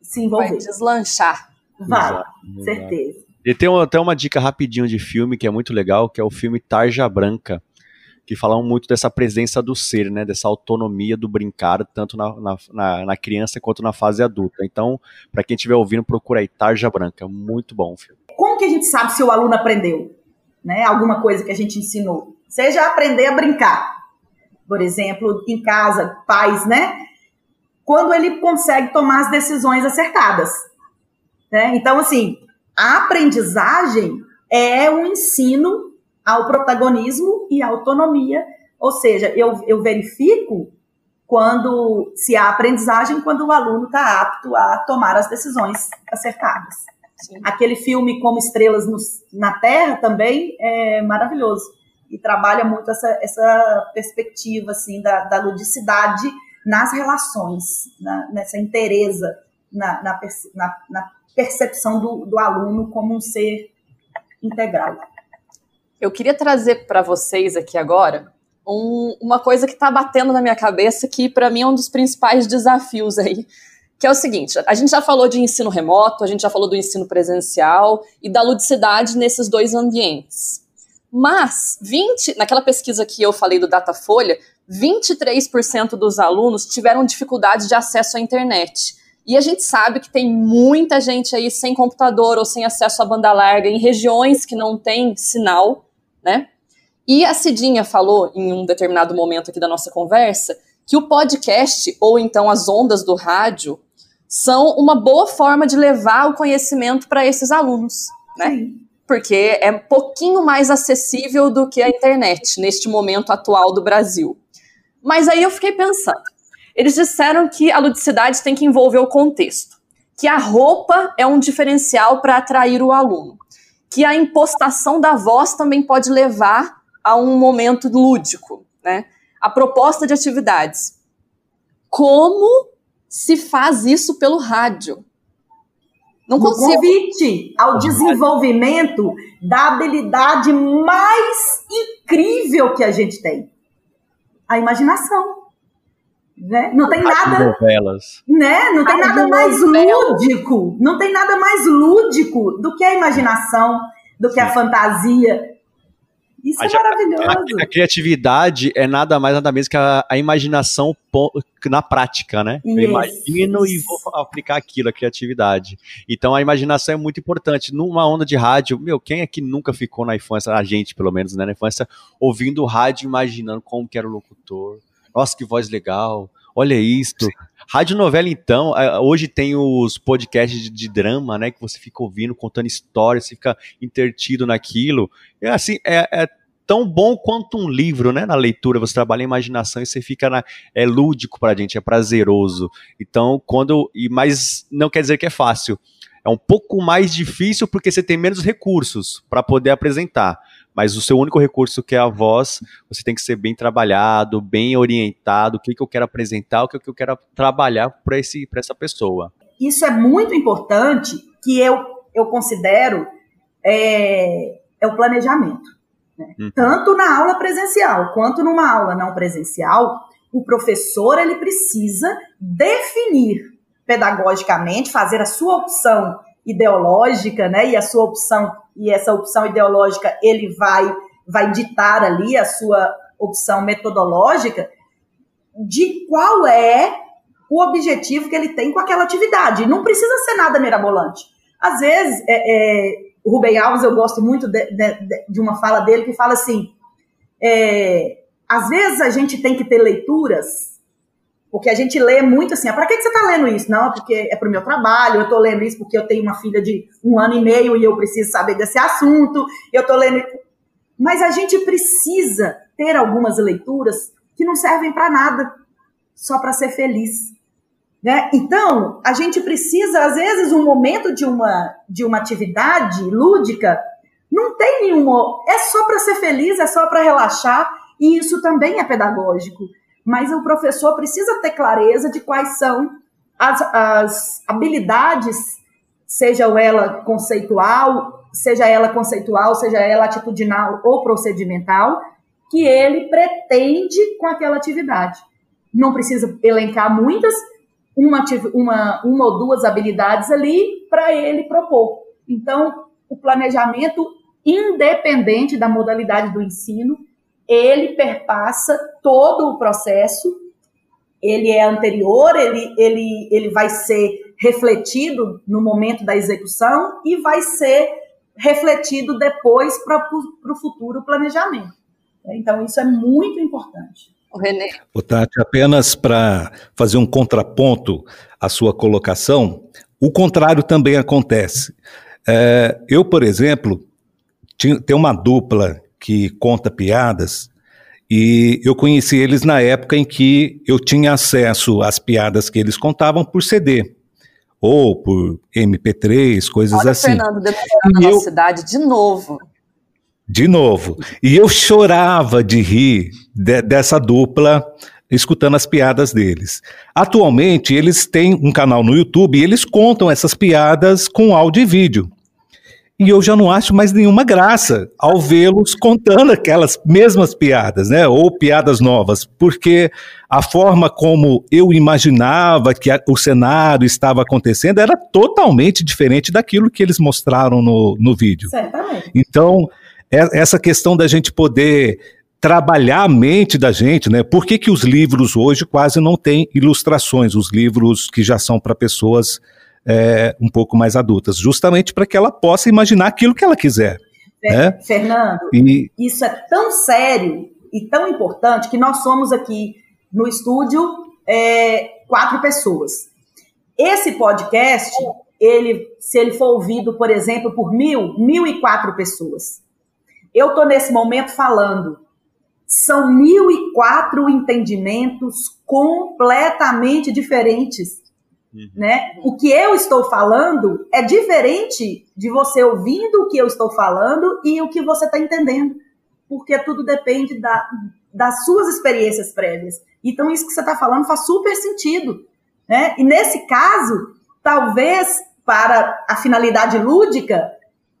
se envolver. Vai deslanchar. Vai, Exato. certeza. E tem até uma dica rapidinho de filme que é muito legal, que é o filme Tarja Branca que falam muito dessa presença do ser, né, dessa autonomia do brincar, tanto na, na, na criança quanto na fase adulta. Então, para quem estiver ouvindo, procura aí Tarja Branca, muito bom filme. Como que a gente sabe se o aluno aprendeu? Né, alguma coisa que a gente ensinou? Seja aprender a brincar, por exemplo, em casa, pais, né? Quando ele consegue tomar as decisões acertadas. Né? Então, assim, a aprendizagem é um ensino ao protagonismo e à autonomia, ou seja, eu, eu verifico quando se há aprendizagem, quando o aluno está apto a tomar as decisões acertadas. Sim. Aquele filme Como Estrelas no, na Terra também é maravilhoso e trabalha muito essa, essa perspectiva assim da, da ludicidade nas relações, na, nessa inteireza, na, na, na percepção do, do aluno como um ser integral. Eu queria trazer para vocês aqui agora um, uma coisa que está batendo na minha cabeça, que para mim é um dos principais desafios aí, que é o seguinte: a gente já falou de ensino remoto, a gente já falou do ensino presencial e da ludicidade nesses dois ambientes. Mas 20, naquela pesquisa que eu falei do Datafolha, 23% dos alunos tiveram dificuldade de acesso à internet. E a gente sabe que tem muita gente aí sem computador ou sem acesso à banda larga em regiões que não tem sinal, né? E a Cidinha falou em um determinado momento aqui da nossa conversa que o podcast ou então as ondas do rádio são uma boa forma de levar o conhecimento para esses alunos, né? Porque é um pouquinho mais acessível do que a internet neste momento atual do Brasil. Mas aí eu fiquei pensando. Eles disseram que a ludicidade tem que envolver o contexto, que a roupa é um diferencial para atrair o aluno, que a impostação da voz também pode levar a um momento lúdico, né? A proposta de atividades. Como se faz isso pelo rádio? Não consigo. convite ao desenvolvimento da habilidade mais incrível que a gente tem. A imaginação. Né? Não tem nada. Novelas. Né? Não tem nada mais lúdico. Não tem nada mais lúdico do que a imaginação, do que a fantasia, isso a, é maravilhoso. A, a, criatividade é nada mais, nada menos que a, a imaginação na prática, né? Yes. Eu imagino e vou aplicar aquilo, a criatividade. Então a imaginação é muito importante. Numa onda de rádio, meu, quem é que nunca ficou na infância, a gente pelo menos, né, na infância, ouvindo rádio, imaginando como que era o locutor? Nossa, que voz legal. Olha isto. Rádio novela, então, hoje tem os podcasts de, drama, né? Que você fica ouvindo, contando histórias, você fica intertido naquilo. É assim, é, é tão bom quanto um livro, né? Na leitura, você trabalha a imaginação e você fica na, é lúdico pra gente, é prazeroso. Então, quando e mas não quer dizer que é fácil. É um pouco mais difícil porque você tem menos recursos para poder apresentar. Mas o seu único recurso que é a voz, você tem que ser bem trabalhado, bem orientado, o que, que eu quero apresentar, o que, que eu quero trabalhar para essa pessoa. Isso é muito importante que eu, eu considero é, é o planejamento. Né? Uhum. Tanto na aula presencial quanto numa aula não presencial, o professor ele precisa definir pedagogicamente, fazer a sua opção ideológica, né? E a sua opção e essa opção ideológica ele vai vai ditar ali a sua opção metodológica de qual é o objetivo que ele tem com aquela atividade. Não precisa ser nada mirabolante. Às vezes, é, é, o Rubem Alves, eu gosto muito de, de, de uma fala dele que fala assim: é, às vezes a gente tem que ter leituras, porque a gente lê muito assim, ah, para que, você está lendo isso? Não, porque é para o meu trabalho, eu estou lendo isso porque eu tenho uma filha de um ano e meio e eu preciso saber desse assunto, eu estou lendo. Mas a gente precisa ter algumas leituras que não servem para nada, só para ser feliz. Né? Então, a gente precisa, às vezes, um momento de uma, de uma atividade lúdica, não tem nenhuma. É só para ser feliz, é só para relaxar, e isso também é pedagógico. Mas o professor precisa ter clareza de quais são as, as habilidades, seja ela conceitual, seja ela conceitual, seja ela atitudinal ou procedimental, que ele pretende com aquela atividade. Não precisa elencar muitas, uma, uma, uma ou duas habilidades ali para ele propor. Então, o planejamento, independente da modalidade do ensino, ele perpassa todo o processo, ele é anterior, ele, ele, ele vai ser refletido no momento da execução e vai ser refletido depois para o futuro planejamento. Então, isso é muito importante o René. O Tati, apenas para fazer um contraponto à sua colocação, o contrário também acontece. É, eu, por exemplo, tinha, tem uma dupla que conta piadas e eu conheci eles na época em que eu tinha acesso às piadas que eles contavam por CD ou por MP3, coisas Olha assim. Fernando, demorando na eu, cidade de novo. De novo. E eu chorava de rir de, dessa dupla escutando as piadas deles. Atualmente, eles têm um canal no YouTube e eles contam essas piadas com áudio e vídeo. E eu já não acho mais nenhuma graça ao vê-los contando aquelas mesmas piadas, né? Ou piadas novas, porque a forma como eu imaginava que a, o cenário estava acontecendo era totalmente diferente daquilo que eles mostraram no, no vídeo. Certamente. Então, é, essa questão da gente poder trabalhar a mente da gente, né? Por que, que os livros hoje quase não têm ilustrações, os livros que já são para pessoas é, um pouco mais adultas, justamente para que ela possa imaginar aquilo que ela quiser. Né? Fernando, e... isso é tão sério e tão importante que nós somos aqui no estúdio é, quatro pessoas. Esse podcast, ele, se ele for ouvido, por exemplo, por mil, mil e quatro pessoas. Eu estou nesse momento falando. São mil e quatro entendimentos completamente diferentes Uhum. Né? O que eu estou falando é diferente de você ouvindo o que eu estou falando e o que você está entendendo. Porque tudo depende da, das suas experiências prévias. Então, isso que você está falando faz super sentido. Né? E nesse caso, talvez para a finalidade lúdica,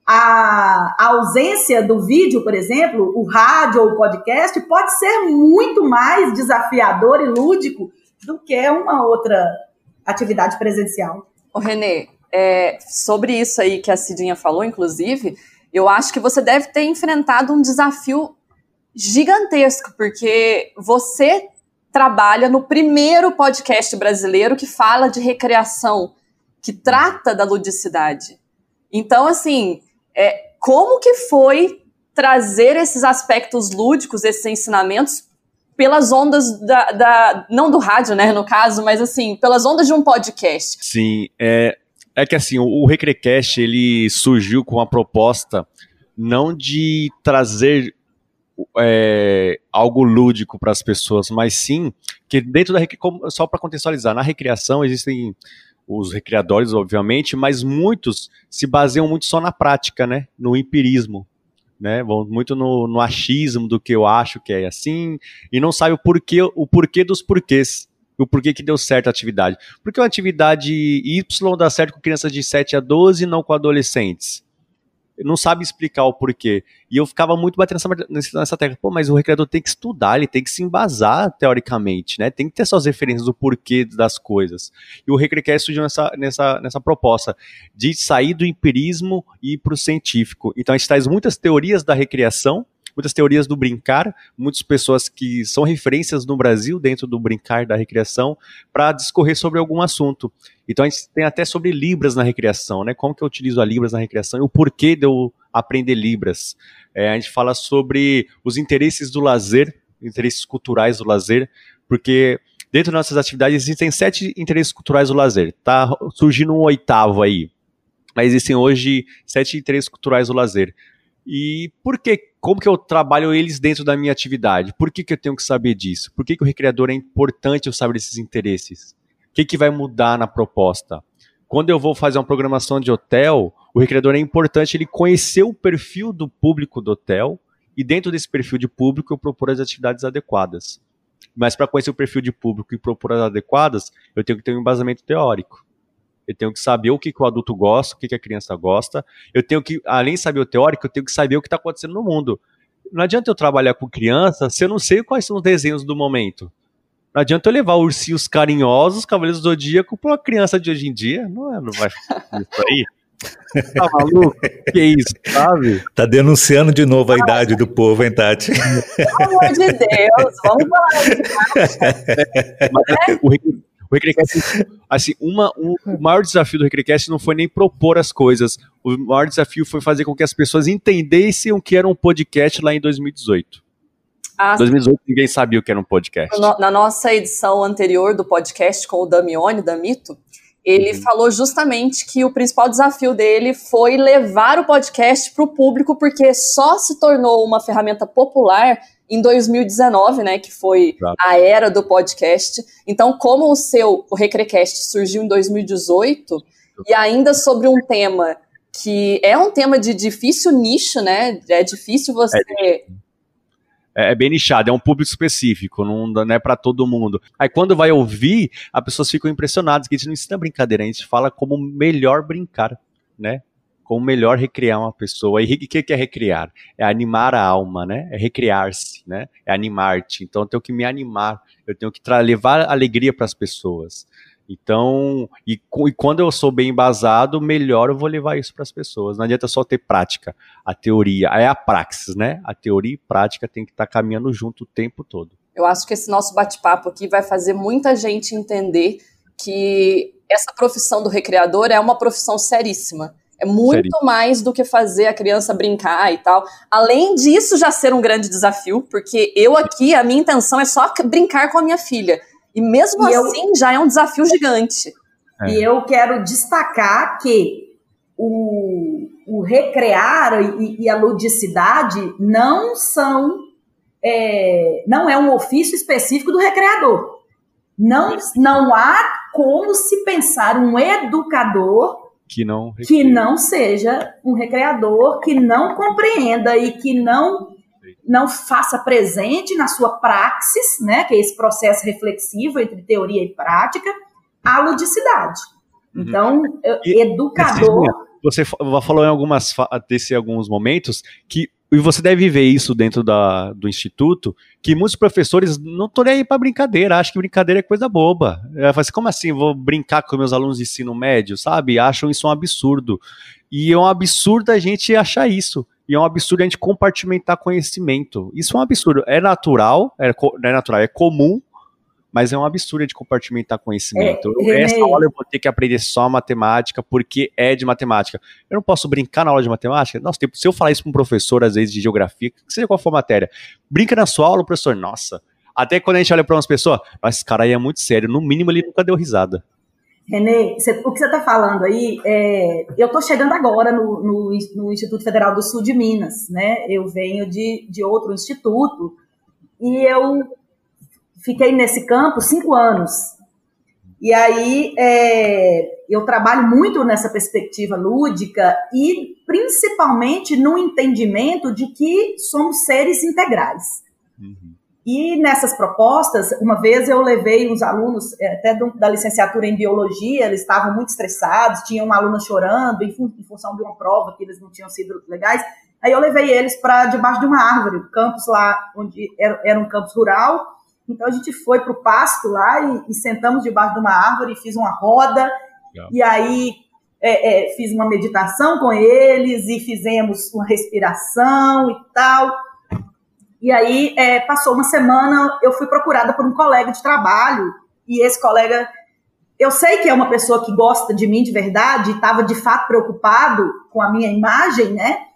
a, a, ausência do vídeo, por exemplo, o rádio ou o podcast, pode ser muito mais desafiador e lúdico do que uma outra atividade presencial. Ô, Renê, é, sobre isso aí que a Cidinha falou, inclusive, eu acho que você deve ter enfrentado um desafio gigantesco, porque você trabalha no primeiro podcast brasileiro que fala de recreação, que trata da ludicidade. Então, assim, é, como que foi trazer esses aspectos lúdicos, esses ensinamentos pelas ondas da, da, Não do rádio, né, no caso, mas assim, pelas ondas de um podcast. Sim, é, é que assim, o, o Recrecast, ele surgiu com a proposta não de trazer é, algo lúdico para as pessoas, mas sim que dentro da só para contextualizar, na recreação existem os recreadores, obviamente, mas muitos se baseiam muito só na prática, né, no empirismo né? Vão muito no, no, achismo do que eu acho que é assim e não sabe o porquê, o porquê dos porquês. O porquê que deu certo a atividade. Porque uma atividade Y dá certo com crianças de 7 a 12 e não com adolescentes não sabe explicar o porquê. E eu ficava muito batendo nessa, nessa tecla. Pô, mas o recreador tem que estudar, ele tem que se embasar teoricamente, né? Tem que ter suas referências do porquê das coisas. E o Recrecast surgiu nessa, nessa, nessa proposta de sair do empirismo e ir para o científico. Então a gente traz muitas teorias da recreação, muitas teorias do brincar, muitas pessoas que são referências no Brasil dentro do brincar da recreação para discorrer sobre algum assunto. Então a gente tem até sobre Libras na recreação, né? Como que eu utilizo a Libras na recreação e o porquê de eu aprender Libras. É, a gente fala sobre os interesses do lazer, interesses culturais do lazer, porque dentro das nossas atividades existem sete interesses culturais do lazer. Tá surgindo um oitavo aí. Mas existem hoje sete interesses culturais do lazer. E por que, como que eu trabalho eles dentro da minha atividade? Por que, que eu tenho que saber disso? Por que, que o recreador é importante eu saber desses interesses? O que, que vai mudar na proposta? Quando eu vou fazer uma programação de hotel, o recreador é importante ele conhecer o perfil do público do hotel e dentro desse perfil de público eu propor as atividades adequadas. Mas para conhecer o perfil de público e propor as adequadas, eu tenho que ter um embasamento teórico eu tenho que saber o que, que o adulto gosta, o que, que a criança gosta. Eu tenho que, além de saber o teórico, eu tenho que saber o que está acontecendo no mundo. Não adianta eu trabalhar com criança se eu não sei quais são os desenhos do momento. Não adianta eu levar ursinhos carinhosos, cavaleiros do zodíaco para uma criança de hoje em dia. Não, é, não vai isso aí. Tá maluco? Que isso, sabe? Tá denunciando de novo a ah, idade do povo, hein, Tati? Pelo amor de Deus, vamos falar de Mas, o, o Recrecast, assim, uma, um, o maior desafio do Recrecast não foi nem propor as coisas. O maior desafio foi fazer com que as pessoas entendessem o que era um podcast lá em 2018. Ah, 2018 ninguém sabia o que era um podcast. Na nossa edição anterior do podcast com o Damione, da Mito, ele uhum. falou justamente que o principal desafio dele foi levar o podcast para o público, porque só se tornou uma ferramenta popular em 2019, né, que foi a era do podcast. Então, como o seu, o Recrecast, surgiu em 2018, e ainda sobre um tema que é um tema de difícil nicho, né, é difícil você... É é, é, bem nichado, é um público específico, não, não é para todo mundo. Aí quando vai ouvir, as pessoas ficam impressionadas, que a gente não ensina brincadeira, a gente fala como melhor brincar, né? Como melhor recriar uma pessoa. E o que, é recriar? É animar a alma, né? É recriar-se, né? É animar-te. Então eu tenho que me animar, eu tenho que levar alegria para as pessoas. Então, e, e, quando eu sou bem embasado, melhor eu vou levar isso para as pessoas. Não adianta só ter prática. A teoria é a praxis, né? A teoria e prática tem que estar tá caminhando junto o tempo todo. Eu acho que esse nosso bate-papo aqui vai fazer muita gente entender que essa profissão do recreador é uma profissão seríssima. É muito Sério? mais do que fazer a criança brincar e tal. Além disso, já ser um grande desafio, porque eu aqui, a minha intenção é só brincar com a minha filha. E mesmo e assim eu, já é um desafio gigante. É. E eu quero destacar que o, o recrear e, e, a ludicidade não são é, não é um ofício específico do recreador. Não, não há como se pensar um educador que não, que não seja um recreador, que não compreenda e que não não faça presente na sua praxis, né, que é esse processo reflexivo entre teoria e prática, a ludicidade. Uhum. Então, e, educador. Você falou em algumas desse alguns momentos que e você deve ver isso dentro da, do instituto, que muitos professores não estão nem aí para brincadeira, acham que brincadeira é coisa boba. É, assim, como assim, vou brincar com meus alunos de ensino médio, sabe? Acham isso um absurdo. E é um absurdo a gente achar isso. E é um absurdo a gente compartimentar conhecimento. Isso é um absurdo. É natural, é, é natural, é comum, mas é um absurdo de compartimentar conhecimento. É, Essa aula eu vou ter que aprender só matemática porque é de matemática. Eu não posso brincar na aula de matemática? Nossa, se eu falar isso para um professor, às vezes, de geografia, seja qual for a matéria, brinca na sua aula, professor, nossa. Até quando a gente olha para umas pessoas, esse cara aí é muito sério, no mínimo ele nunca deu risada. Renê, o que você está falando aí, é, eu estou chegando agora no, no, no, Instituto Federal do Sul de Minas, né? Eu venho de, de outro instituto e eu fiquei nesse campo cinco anos. E aí é, eu trabalho muito nessa perspectiva lúdica e principalmente no entendimento de que somos seres integrais. Uhum. E nessas propostas, uma vez eu levei uns alunos, é, até da licenciatura em biologia, eles estavam muito estressados, tinha uma aluna chorando em, em função de uma prova que eles não tinham sido legais. Aí eu levei eles para debaixo de uma árvore, o campus lá, onde era, era um campus rural. Então a gente foi para o pasto lá e, e, sentamos debaixo de uma árvore, fiz uma roda, e aí é, é, fiz uma meditação com eles e fizemos uma respiração e tal. E aí, é, passou uma semana, eu fui procurada por um colega de trabalho, e esse colega, eu sei que é uma pessoa que gosta de mim de verdade, estava de fato preocupado com a minha imagem, né?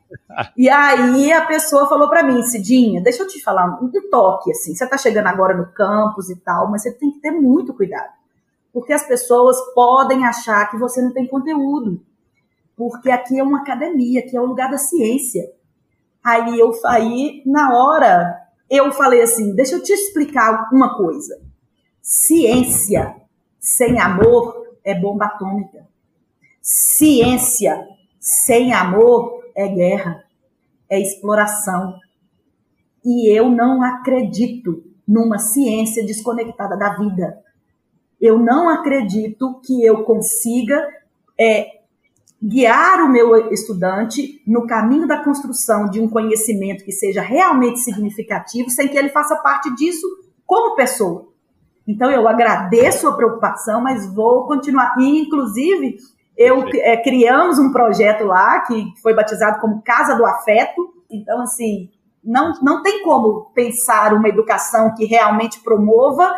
E aí a pessoa falou para mim, Cidinha, deixa eu te falar um toque, assim, você está chegando agora no campus e tal, mas você tem que ter muito cuidado. Porque as pessoas podem achar que você não tem conteúdo. Porque aqui é uma academia, aqui é o lugar da ciência. Aí eu aí na hora eu falei assim, deixa eu te explicar uma coisa. Ciência sem amor é bomba atômica. Ciência sem amor é guerra, é exploração. E eu não acredito numa ciência desconectada da vida. Eu não acredito que eu consiga é, guiar o meu estudante no caminho da construção de um conhecimento que seja realmente significativo, sem que ele faça parte disso como pessoa. Então, eu agradeço a preocupação, mas vou continuar. E, inclusive, eu é, criamos um projeto lá que foi batizado como Casa do Afeto. Então, assim, não, não tem como pensar uma educação que realmente promova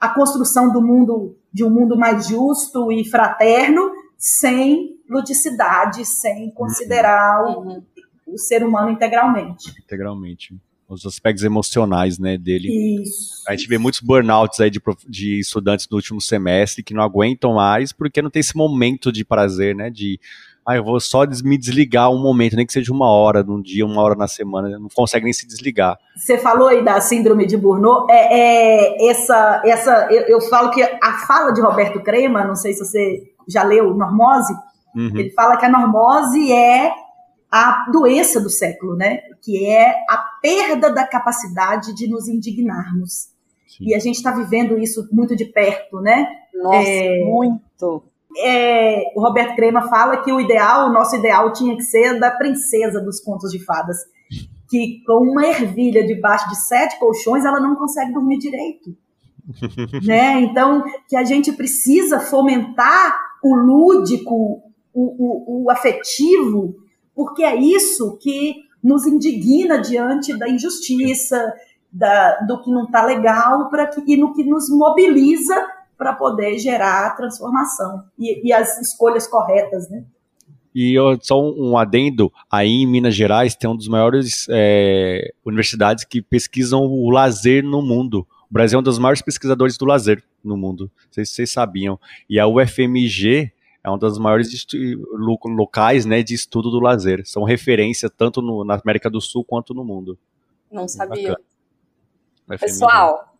a construção do mundo de um mundo mais justo e fraterno sem ludicidade sem considerar uhum. o, o, ser humano integralmente. Integralmente. Os aspectos emocionais, né, dele. Isso. A gente vê muitos burnouts aí de, de estudantes do último semestre que não aguentam mais porque não tem esse momento de prazer, né, de ah, eu vou só me desligar um momento, nem que seja uma hora num dia, uma hora na semana, não consegue nem se desligar. Você falou aí da síndrome de Burnout, é, é essa, essa, eu, eu, falo que a fala de Roberto Crema, não sei se você já leu Normose, uhum. ele fala que a normose é a doença do século, né? Que é a perda da capacidade de nos indignarmos. Sim. E a gente está vivendo isso muito de perto, né? Nossa, é, muito. É, o Roberto Crema fala que o ideal, o nosso ideal tinha que ser da princesa dos contos de fadas, que com uma ervilha debaixo de sete colchões ela não consegue dormir direito. né? Então, que a gente precisa fomentar o lúdico, o, o, o afetivo, porque é isso que nos indigna diante da injustiça, da, do que não está legal, para e no que nos mobiliza para poder gerar a transformação e, e, as escolhas corretas, né? E só um adendo, aí em Minas Gerais tem um dos maiores é, universidades que pesquisam o lazer no mundo. O Brasil é um dos maiores pesquisadores do lazer no mundo. Não sei se vocês sabiam. E a UFMG é um dos maiores locais né, de estudo do lazer. São referência tanto no, na América do Sul quanto no mundo. Não sabia. Pessoal,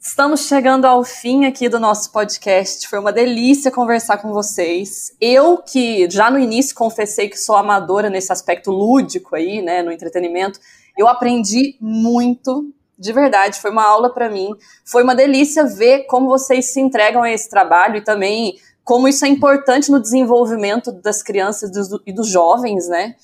estamos chegando ao fim aqui do nosso podcast. Foi uma delícia conversar com vocês. Eu que já no início confessei que sou amadora nesse aspecto lúdico aí, né, no entretenimento, eu aprendi muito de verdade, foi uma aula para mim. Foi uma delícia ver como vocês se entregam a esse trabalho e também como isso é importante no desenvolvimento das crianças e dos jovens, né?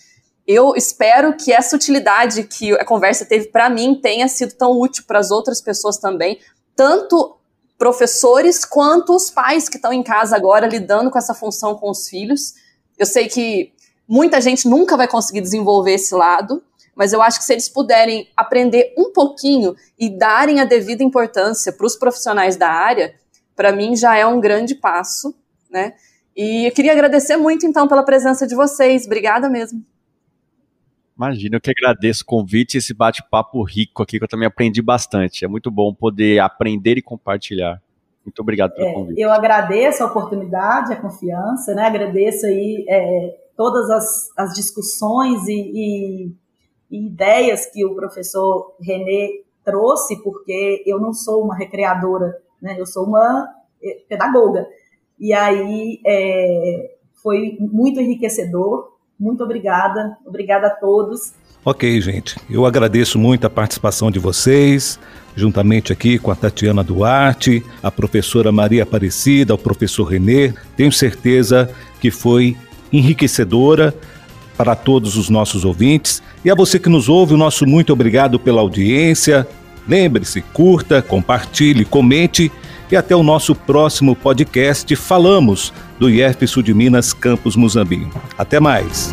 Eu espero que essa utilidade que a conversa teve para mim tenha sido tão útil para as outras pessoas também, tanto professores quanto os pais que estão em casa agora lidando com essa função com os filhos. Eu sei que muita gente nunca vai conseguir desenvolver esse lado, mas eu acho que se eles puderem aprender um pouquinho e darem a devida importância para os profissionais da área, para mim já é um grande passo né? E eu queria agradecer muito, então, pela presença de vocês. Obrigada mesmo. Imagina, eu que agradeço o convite e esse bate-papo rico aqui, que eu também aprendi bastante. É muito bom poder aprender e compartilhar. Muito obrigado pelo é, convite. Eu agradeço a oportunidade, a confiança, né? Agradeço aí é, todas as, as discussões e, e, e, ideias que o professor Renê trouxe, porque eu não sou uma recreadora, né? Eu sou uma é, pedagoga. E aí é, foi muito enriquecedor. Muito obrigada. Obrigada a todos. Ok, gente. Eu agradeço muito a participação de vocês, juntamente aqui com a Tatiana Duarte, a professora Maria Aparecida, o professor Renê. Tenho certeza que foi enriquecedora para todos os nossos ouvintes. E a você que nos ouve, o nosso muito obrigado pela audiência. Lembre-se, curta, compartilhe, comente e até o nosso próximo podcast Falamos do IEF Sul de Minas Campus Muzambinho. Até mais.